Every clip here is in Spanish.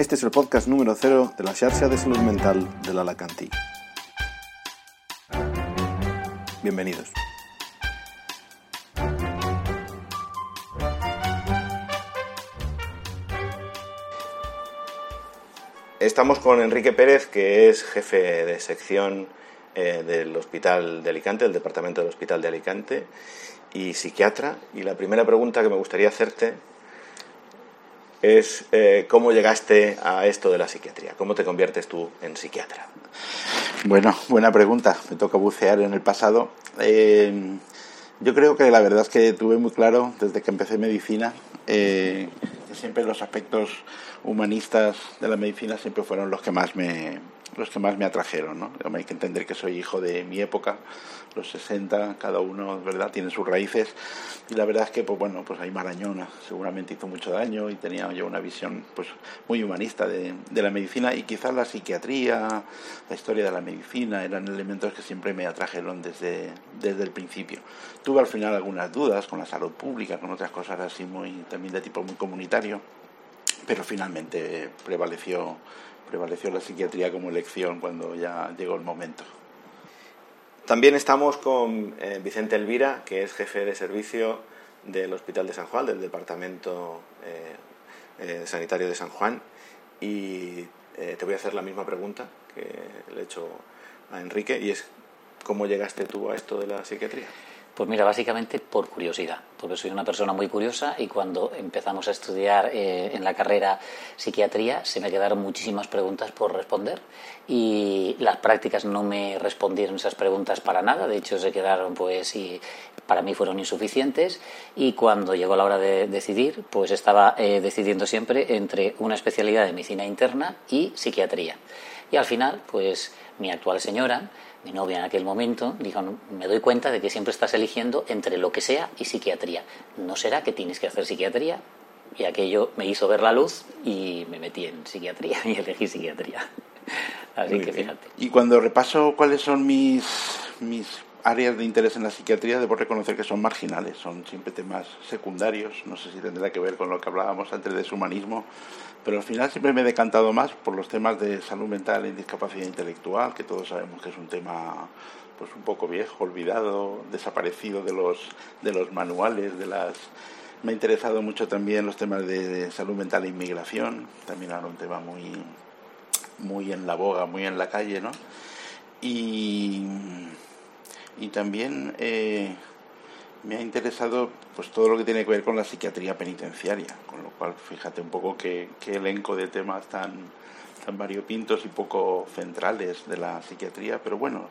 Este es el podcast número 0 de la Xarxa de Salud Mental de l'Alacantí. Bienvenidos. Estamos con Enrique Pérez, que es jefe de sección eh, del Hospital de Alicante, del Departamento del Hospital de Alicante, y psiquiatra. Y la primera pregunta que me gustaría hacerte es eh, cómo llegaste a esto de la psiquiatría, cómo te conviertes tú en psiquiatra. Bueno, buena pregunta. Me toca bucear en el pasado. Eh, yo creo que la verdad es que tuve muy claro desde que empecé medicina eh, que siempre los aspectos humanistas de la medicina siempre fueron los que más me, los que más me atrajeron. ¿no? Hay que entender que soy hijo de mi época, los 60, cada uno verdad tiene sus raíces y la verdad es que pues bueno pues ahí Marañona seguramente hizo mucho daño y tenía yo una visión pues muy humanista de, de la medicina y quizás la psiquiatría, la historia de la medicina eran elementos que siempre me atrajeron desde, desde el principio. Tuve al final algunas dudas con la salud pública, con otras cosas así muy también de tipo muy comunitario, pero finalmente prevaleció prevaleció la psiquiatría como elección cuando ya llegó el momento. También estamos con eh, Vicente Elvira, que es jefe de servicio del Hospital de San Juan, del Departamento eh, eh, Sanitario de San Juan. Y te voy a hacer la misma pregunta que le he hecho a Enrique, y es, ¿cómo llegaste tú a esto de la psiquiatría? Pues mira, básicamente por curiosidad, porque soy una persona muy curiosa y cuando empezamos a estudiar eh, en la carrera psiquiatría se me quedaron muchísimas preguntas por responder y las prácticas no me respondieron esas preguntas para nada, de hecho se quedaron pues y para mí fueron insuficientes. Y cuando llegó la hora de decidir pues estaba eh, decidiendo siempre entre una especialidad de medicina interna y psiquiatría. Y al final pues mi actual señora mi novia en aquel momento dijo, me doy cuenta de que siempre estás eligiendo entre lo que sea y psiquiatría. ¿No será que tienes que hacer psiquiatría? Y aquello me hizo ver la luz y me metí en psiquiatría y elegí psiquiatría. Así que fíjate. Y cuando repaso cuáles son mis, mis áreas de interés en la psiquiatría, debo reconocer que son marginales, son siempre temas secundarios. No sé si tendrá que ver con lo que hablábamos antes de su humanismo, pero al final siempre me he decantado más por los temas de salud mental y discapacidad intelectual, que todos sabemos que es un tema pues un poco viejo, olvidado, desaparecido de los, de los manuales, de las... Me ha interesado mucho también los temas de, salud mental e inmigración, también era un tema muy, muy en la boga, muy en la calle, ¿no? Y, y también eh, me ha interesado pues todo lo que tiene que ver con la psiquiatría penitenciaria, con lo fíjate un poco qué, qué elenco de temas tan, tan variopintos y poco centrales de la psiquiatría, pero bueno,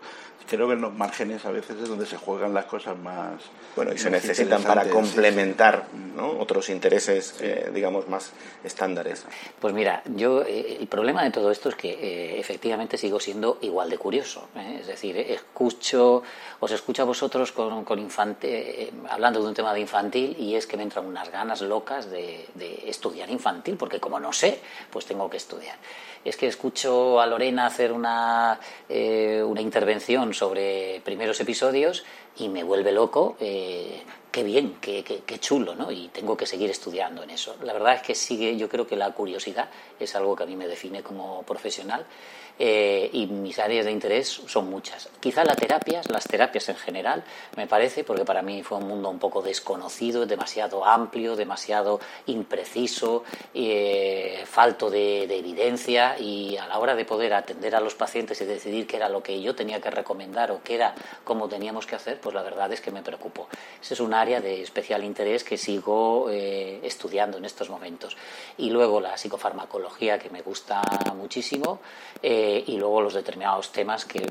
creo que en los márgenes a veces es donde se juegan las cosas más. Bueno, y se necesitan para complementar ¿no? otros intereses, eh, digamos, más estándares. Pues mira, yo eh, el problema de todo esto es que eh, efectivamente sigo siendo igual de curioso. Es decir, escucho, os escucho a vosotros con, con infante, hablando de un tema de infantil y es que me entran unas ganas locas de, de estudiar infantil, porque como no sé, pues tengo que estudiar es que escucho a Lorena hacer una, eh, una intervención sobre primeros episodios y me vuelve loco. Eh, qué bien, qué, qué, qué, chulo, ¿no? Y tengo que seguir estudiando en eso. La verdad es que sigue, yo creo que la curiosidad es algo que a mí me define como profesional eh, y mis áreas de interés son muchas. Quizá las terapias, las terapias en general, me parece, porque para mí fue un mundo un poco desconocido, demasiado amplio, demasiado impreciso, eh, falto de, de, evidencia y a la hora de poder atender a los pacientes y decidir qué era lo que yo tenía que recomendar o qué era cómo teníamos que hacer, pues la verdad es que me preocupó. Ese es un área de especial interés que sigo eh, estudiando en estos momentos. Y luego la psicofarmacología, que me gusta muchísimo. Eh, y luego los determinados temas que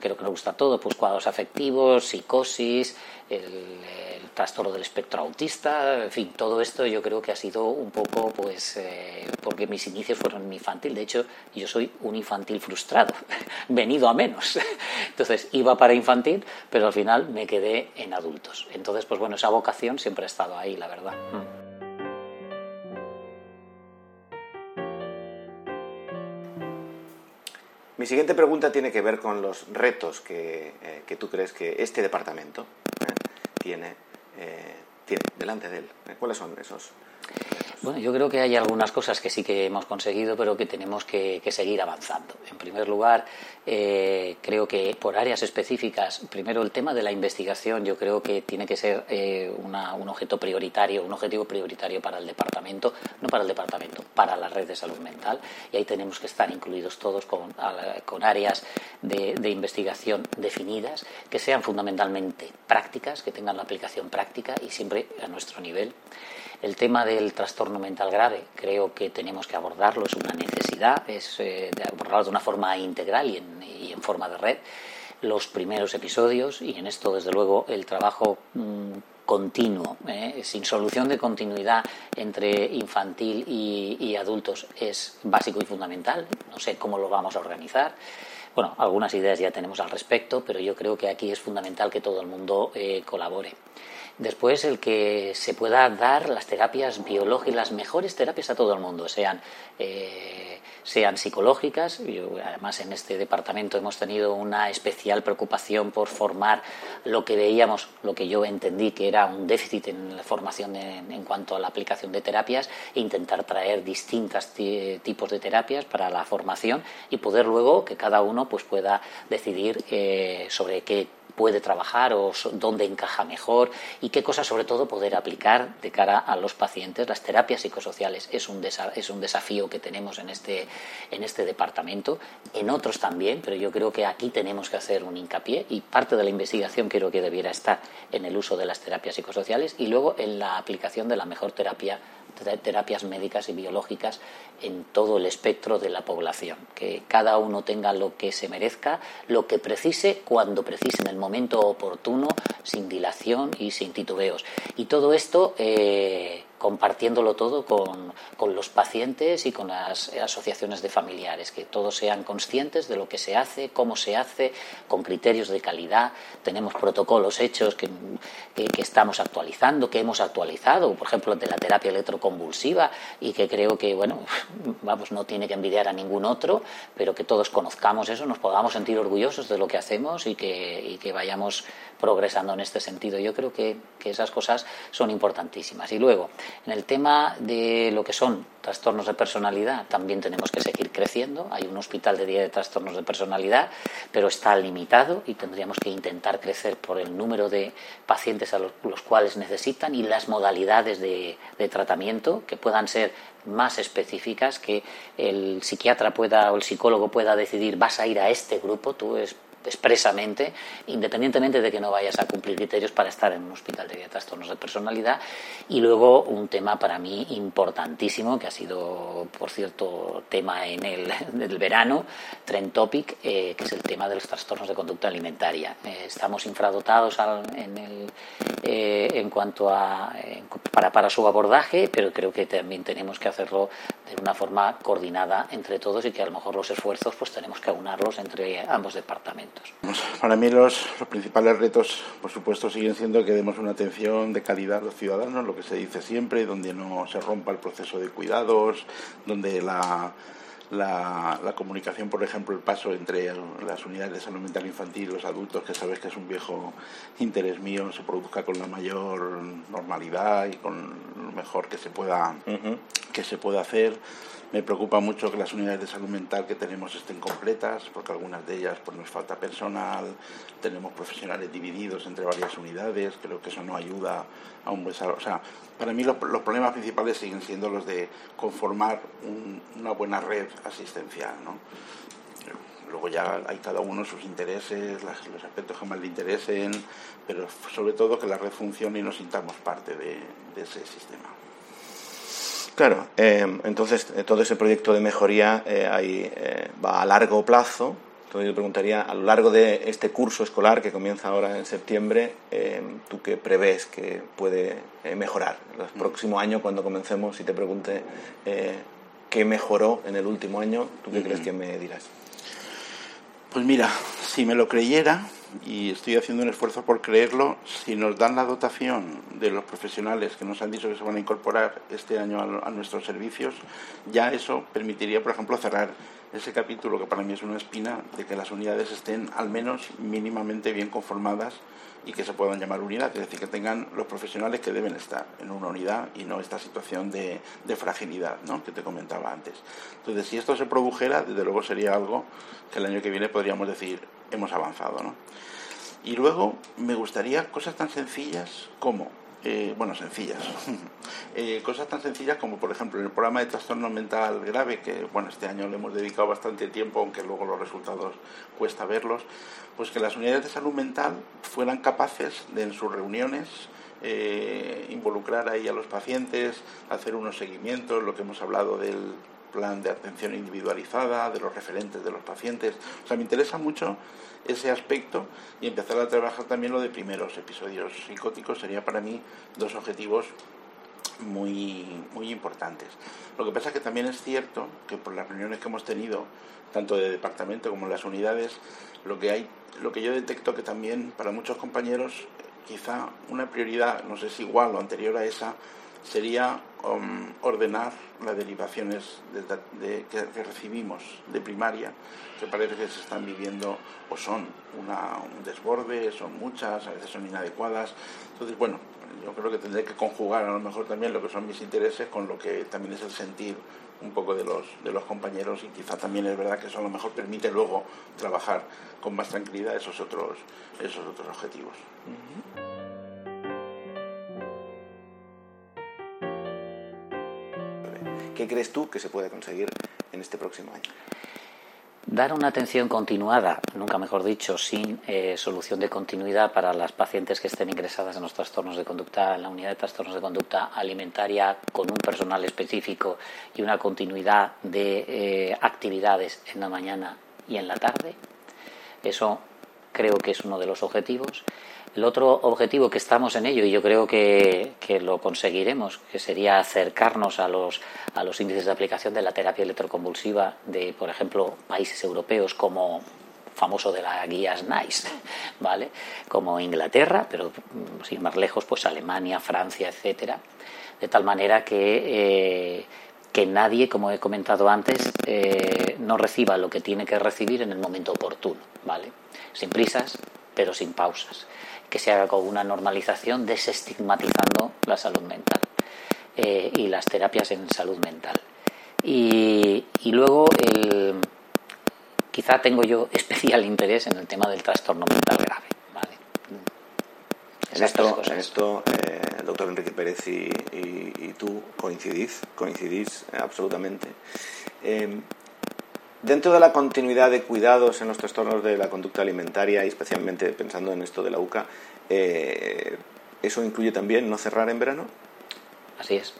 creo que nos gusta todo, pues cuadros afectivos, psicosis, el, el, trastorno del espectro autista, en fin, todo esto yo creo que ha sido un poco, pues, eh, porque mis inicios fueron en infantil, de hecho yo soy un infantil frustrado, venido a menos, entonces iba para infantil, pero al final me quedé en adultos, entonces pues bueno, esa vocación siempre ha estado ahí, la verdad. Mm. Mi siguiente pregunta tiene que ver con los retos que, eh, que tú crees que este departamento eh, tiene, eh, tiene, delante de él. ¿Cuáles son esos? Bueno, yo creo que hay algunas cosas que sí que hemos conseguido, pero que tenemos que, seguir avanzando. En primer lugar, eh, creo que por áreas específicas, primero el tema de la investigación, yo creo que tiene que ser eh, un objeto prioritario, un objetivo prioritario para el departamento, no para el departamento, para la red de salud mental. Y ahí tenemos que estar incluidos todos con, áreas de investigación definidas, que sean fundamentalmente prácticas, que tengan la aplicación práctica y siempre a nuestro nivel. El tema del trastorno mental grave creo que tenemos que abordarlo, es una necesidad, es eh, de abordarlo de una forma integral y en, forma de red. Los primeros episodios, y en esto desde luego el trabajo mm, continuo, eh, sin solución de continuidad entre infantil y, adultos es básico y fundamental. No sé cómo lo vamos a organizar. Bueno, algunas ideas ya tenemos al respecto, pero yo creo que aquí es fundamental que todo el mundo eh, colabore. Después, el que se pueda dar las terapias biológicas, las mejores terapias a todo el mundo, sean, eh, sean psicológicas. además, en este departamento hemos tenido una especial preocupación por formar lo que veíamos, lo que yo entendí que era un déficit en la formación en, cuanto a la aplicación de terapias, e intentar traer distintos tipos de terapias para la formación y poder luego que cada uno pues, pueda decidir eh, sobre qué puede trabajar o dónde encaja mejor y qué cosas sobre todo poder aplicar de cara a los pacientes. Las terapias psicosociales es un, es un desafío que tenemos en este, en este departamento, en otros también, pero yo creo que aquí tenemos que hacer un hincapié y parte de la investigación creo que debiera estar en el uso de las terapias psicosociales y luego en la aplicación de la mejor terapia terapias médicas y biológicas en todo el espectro de la población, que cada uno tenga lo que se merezca, lo que precise, cuando precise, en el momento oportuno, sin dilación y sin titubeos. Y todo esto eh, compartiéndolo todo con, con, los pacientes y con las asociaciones de familiares, que todos sean conscientes de lo que se hace, cómo se hace, con criterios de calidad. Tenemos protocolos hechos que, que, estamos actualizando, que hemos actualizado, por ejemplo, de la terapia electroconvulsiva, y que creo que, bueno, vamos, no tiene que envidiar a ningún otro, pero que todos conozcamos eso, nos podamos sentir orgullosos de lo que hacemos y que, y que vayamos progresando en este sentido. Yo creo que, que esas cosas son importantísimas. Y luego, en el tema de lo que son trastornos de personalidad, también tenemos que seguir creciendo. Hay un hospital de día de trastornos de personalidad, pero está limitado y tendríamos que intentar crecer por el número de pacientes a los, cuales necesitan y las modalidades de, de tratamiento que puedan ser más específicas, que el psiquiatra pueda o el psicólogo pueda decidir vas a ir a este grupo, tú es expresamente, independientemente de que no vayas a cumplir criterios para estar en un hospital de trastornos de personalidad. Y luego un tema para mí importantísimo, que ha sido, por cierto, tema en el verano, trend topic, eh, que es el tema de los trastornos de conducta alimentaria. Eh, estamos infradotados en, el, eh, en cuanto a para, para su abordaje, pero creo que también tenemos que hacerlo de una forma coordinada entre todos y que a lo mejor los esfuerzos pues tenemos que aunarlos entre ambos departamentos. Para mí los, principales retos, por supuesto, siguen siendo que demos una atención de calidad a los ciudadanos, lo que se dice siempre, donde no se rompa el proceso de cuidados, donde la, la, comunicación, por ejemplo, el paso entre las unidades de salud mental infantil y los adultos, que sabes que es un viejo interés mío, se produzca con la mayor normalidad y con lo mejor que se pueda, que se pueda hacer. Me preocupa mucho que las unidades de salud mental que tenemos estén completas, porque algunas de ellas pues, nos falta personal, tenemos profesionales divididos entre varias unidades, creo que eso no ayuda a un buen O sea, para mí los, problemas principales siguen siendo los de conformar una buena red asistencial. ¿no? Luego ya hay cada uno sus intereses, los aspectos que más le interesen, pero sobre todo que la red funcione y nos sintamos parte de ese sistema. Claro, em, entonces eh, todo ese proyecto de mejoría eh, ahí, eh, va a largo plazo. Entonces yo preguntaría, a lo largo de este curso escolar que comienza ahora en septiembre, em, ¿tú qué prevés que puede mejorar? El próximo año, cuando comencemos, si te pregunte qué mejoró en el último año, ¿tú qué crees que me dirás? Pues mira, si me lo creyera, y estoy haciendo un esfuerzo por creerlo, si nos dan la dotación de los profesionales que nos han dicho que se van a incorporar este año a, nuestros servicios, ya eso permitiría, por ejemplo, cerrar ese capítulo que para mí es una espina de que las unidades estén al menos mínimamente bien conformadas y que se puedan llamar unidad, es decir, que tengan los profesionales que deben estar en una unidad y no esta situación de, fragilidad ¿no? que te comentaba antes. Entonces, si esto se produjera, desde luego sería algo que el año que viene podríamos decir hemos avanzado. ¿no? Y luego me gustaría cosas tan sencillas como eh, bueno, sencillas. Eh, cosas tan sencillas como, por ejemplo, en el programa de trastorno mental grave, que bueno, este año le hemos dedicado bastante tiempo, aunque luego los resultados cuesta verlos, pues que las unidades de salud mental fueran capaces de en sus reuniones eh, involucrar ahí a los pacientes, hacer unos seguimientos, lo que hemos hablado del plan de atención individualizada, de los referentes de los pacientes. O sea, me interesa mucho ese aspecto y empezar a trabajar también lo de primeros episodios psicóticos sería para mí dos objetivos muy, muy importantes. Lo que pasa es que también es cierto que por las reuniones que hemos tenido, tanto de departamento como en las unidades, lo que hay, lo que yo detecto que también para muchos compañeros quizá una prioridad, no sé si igual o anterior a esa, sería um, ordenar las derivaciones de, que, recibimos de primaria, que parece que se están viviendo o son un desborde, son muchas, a veces son inadecuadas. Entonces, bueno, yo creo que tendré que conjugar a lo mejor también lo que son mis intereses con lo que también es el sentir un poco de los, de los compañeros y quizá también es verdad que eso a lo mejor permite luego trabajar con más tranquilidad esos otros, esos otros objetivos. ¿Qué crees tú que se puede conseguir en este próximo año? Dar una atención continuada, nunca mejor dicho, sin eh, solución de continuidad para las pacientes que estén ingresadas en los trastornos de conducta, en la unidad de trastornos de conducta alimentaria, con un personal específico y una continuidad de eh, actividades en la mañana y en la tarde. Eso creo que es uno de los objetivos. El otro objetivo que estamos en ello, y yo creo que, lo conseguiremos, que sería acercarnos a los, a los índices de aplicación de la terapia electroconvulsiva de, por ejemplo, países europeos como famoso de la guía SNICE, ¿vale? Como Inglaterra, pero mm, sin más lejos, pues Alemania, Francia, etcétera, de tal manera que eh, que nadie, como he comentado antes, eh, no reciba lo que tiene que recibir en el momento oportuno, ¿vale? Sin prisas, pero sin pausas que se haga con una normalización desestigmatizando la salud mental eh, y las terapias en salud mental. Y, luego, el, quizá tengo yo especial interés en el tema del trastorno mental grave. ¿vale? En esto, en esto eh, el doctor Enrique Pérez y, y, tú coincidís, coincidís absolutamente. Eh, Dentro de la continuidad de cuidados en los trastornos de la conducta alimentaria y especialmente pensando en esto de la UCA, eh, ¿eso incluye también no cerrar en verano? Así es.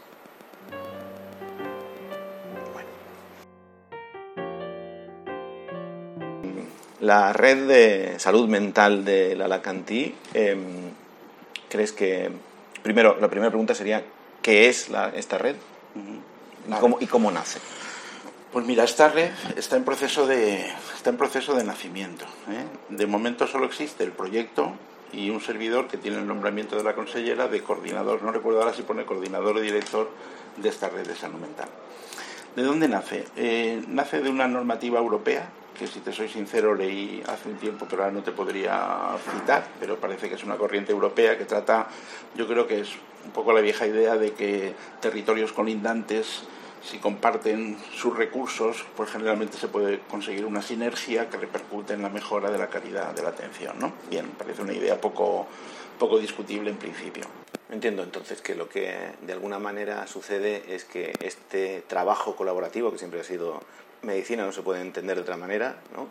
La red de salud mental de la Lacantí, em, ¿crees que... Primero, la primera pregunta sería, ¿qué es esta red? ¿Y cómo nace? Pues mira, esta red está en proceso de, está en proceso de nacimiento. ¿eh? De momento solo existe el proyecto y un servidor que tiene el nombramiento de la consellera de coordinador, no recuerdo ahora si pone coordinador o director de esta red de salud mental. ¿De dónde nace? Eh, nace de una normativa europea que si te soy sincero leí hace un tiempo, pero ahora no te podría citar, pero parece que es una corriente europea que trata, yo creo que es un poco la vieja idea de que territorios colindantes si comparten sus recursos, pues generalmente se puede conseguir una sinergia que repercute en la mejora de la calidad de la atención. ¿no? Bien, parece una idea poco, poco discutible en principio. Entiendo entonces que lo que de alguna manera sucede es que este trabajo colaborativo, que siempre ha sido medicina, no se puede entender de otra manera, ¿no?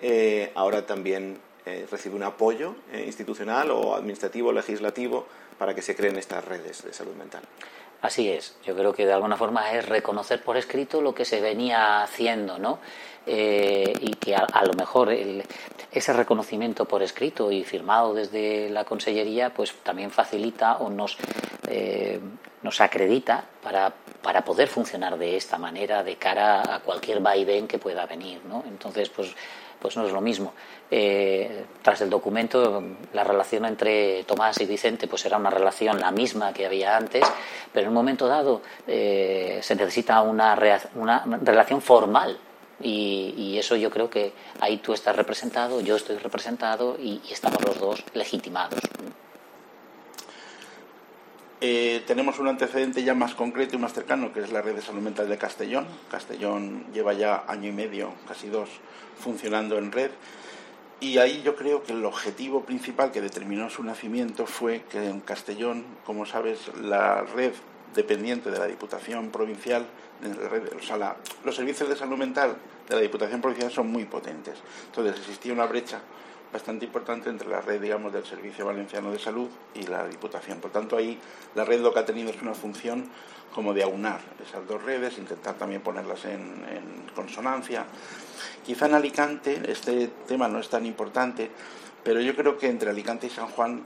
Eh, ahora también eh, recibe un apoyo eh, institucional o administrativo, legislativo, para que se creen estas redes de salud mental. Así es, yo creo que de alguna forma es reconocer por escrito lo que se venía haciendo, ¿no? Eh, y que a, lo mejor ese reconocimiento por escrito y firmado desde la Consellería pues también facilita o nos, eh, nos acredita para, para poder funcionar de esta manera de cara a cualquier vaivén que pueda venir, ¿no? Entonces, pues pues no es lo mismo. Eh, tras el documento, la relación entre Tomás y Vicente pues era una relación la misma que había antes, pero en un momento dado eh, se necesita una, una relación formal Y, eso yo creo que ahí tú estás representado, yo estoy representado y, estamos los dos legitimados. Eh, tenemos un antecedente ya más concreto y más cercano, que es la red de salud mental de Castellón. Castellón lleva ya año y medio, casi dos, funcionando en red. Y ahí yo creo que el objetivo principal que determinó su nacimiento fue que en Castellón, como sabes, la red dependiente de la Diputación Provincial, o sea, los servicios de salud mental de la Diputación Provincial son muy potentes. Entonces existía una brecha bastante importante entre la red, digamos, del Servicio Valenciano de Salud y la Diputación. Por tanto, ahí la red lo que ha tenido es una función como de aunar esas dos redes, intentar también ponerlas en, en consonancia. Quizá en Alicante este tema no es tan importante, pero yo creo que entre Alicante y San Juan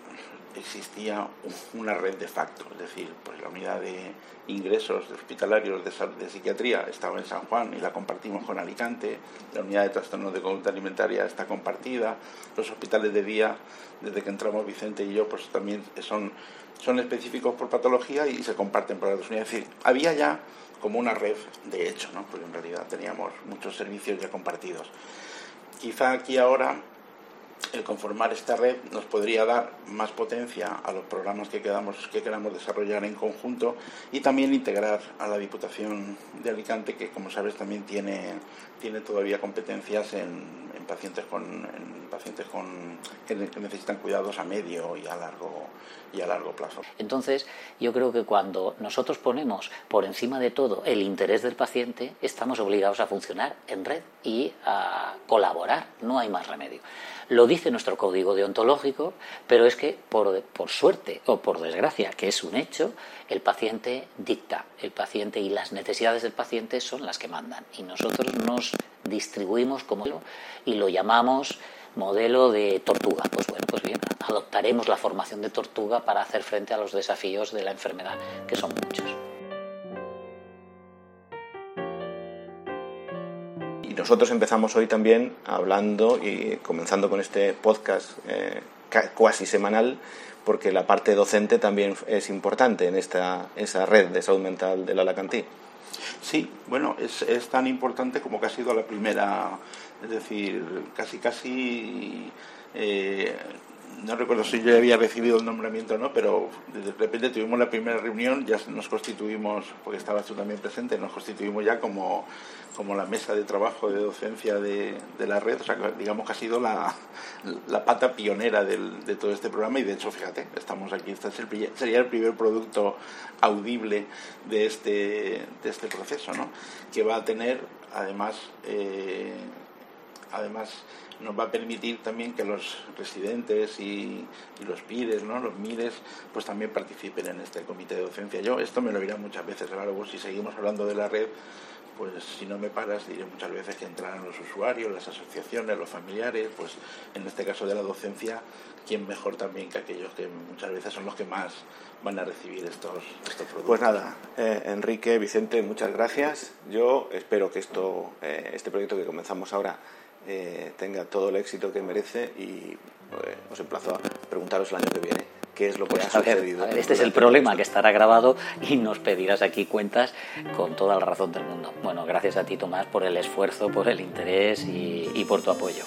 existía una red de facto, es decir, pues la unidad de ingresos hospitalarios de, de, psiquiatría estaba en San Juan y la compartimos con Alicante, la unidad de trastornos de conducta alimentaria está compartida, los hospitales de día, desde que entramos Vicente y yo, pues también son, son específicos por patología y se comparten por las unidades. Es decir, había ya como una red de hecho, ¿no? porque en realidad teníamos muchos servicios ya compartidos. Quizá aquí ahora el conformar esta red nos podría dar más potencia a los programas que, quedamos, que queramos desarrollar en conjunto y también integrar a la Diputación de Alicante, que como sabes también tiene, tiene todavía competencias en, pacientes, con, en pacientes con, que, necesitan cuidados a medio y a largo y a largo plazo. Entonces, yo creo que cuando nosotros ponemos por encima de todo el interés del paciente, estamos obligados a funcionar en red y a colaborar, no hay más remedio. Lo dice nuestro código deontológico, pero es que por, por, suerte o por desgracia, que es un hecho, el paciente dicta. El paciente y las necesidades del paciente son las que mandan. Y nosotros nos distribuimos como y lo llamamos modelo de tortuga. Pues bueno, pues bien, adoptaremos la formación de tortuga para hacer frente a los desafíos de la enfermedad, que son muchos. Y nosotros empezamos hoy también hablando y comenzando con este podcast eh, semanal, porque la parte docente también es importante en esta, esa red de salud mental del Alacantí. Sí, bueno, es, es tan importante como que ha sido la primera, es decir, casi casi eh, no recuerdo si yo había recibido el nombramiento o no, pero de repente tuvimos la primera reunión, ya nos constituimos, porque estabas tú también presente, nos constituimos ya como, como la mesa de trabajo de docencia de, de la red, o sea, digamos que ha sido la, la pata pionera del, de todo este programa y de hecho, fíjate, estamos aquí, este es sería el primer producto audible de este, de este proceso, ¿no? que va a tener además... Eh, además nos va a permitir también que los residentes y, los PIRES, ¿no? los MIRES, pues también participen en este comité de docencia. Yo esto me lo diré muchas veces, claro, si seguimos hablando de la red, pues si no me paras diré muchas veces que entrarán los usuarios, las asociaciones, los familiares, pues en este caso de la docencia, ¿quién mejor también que aquellos que muchas veces son los que más van a recibir estos, estos productos? Pues nada, eh, Enrique, Vicente, muchas gracias. Yo espero que esto, eh, este proyecto que comenzamos ahora eh, tenga todo el éxito que merece y eh, os emplazo a preguntaros el año que viene qué es lo que ha sucedido. este es el problema, que estará grabado y nos pedirás aquí cuentas con toda la razón del mundo. Bueno, gracias a ti Tomás por el esfuerzo, por el interés y por tu apoyo.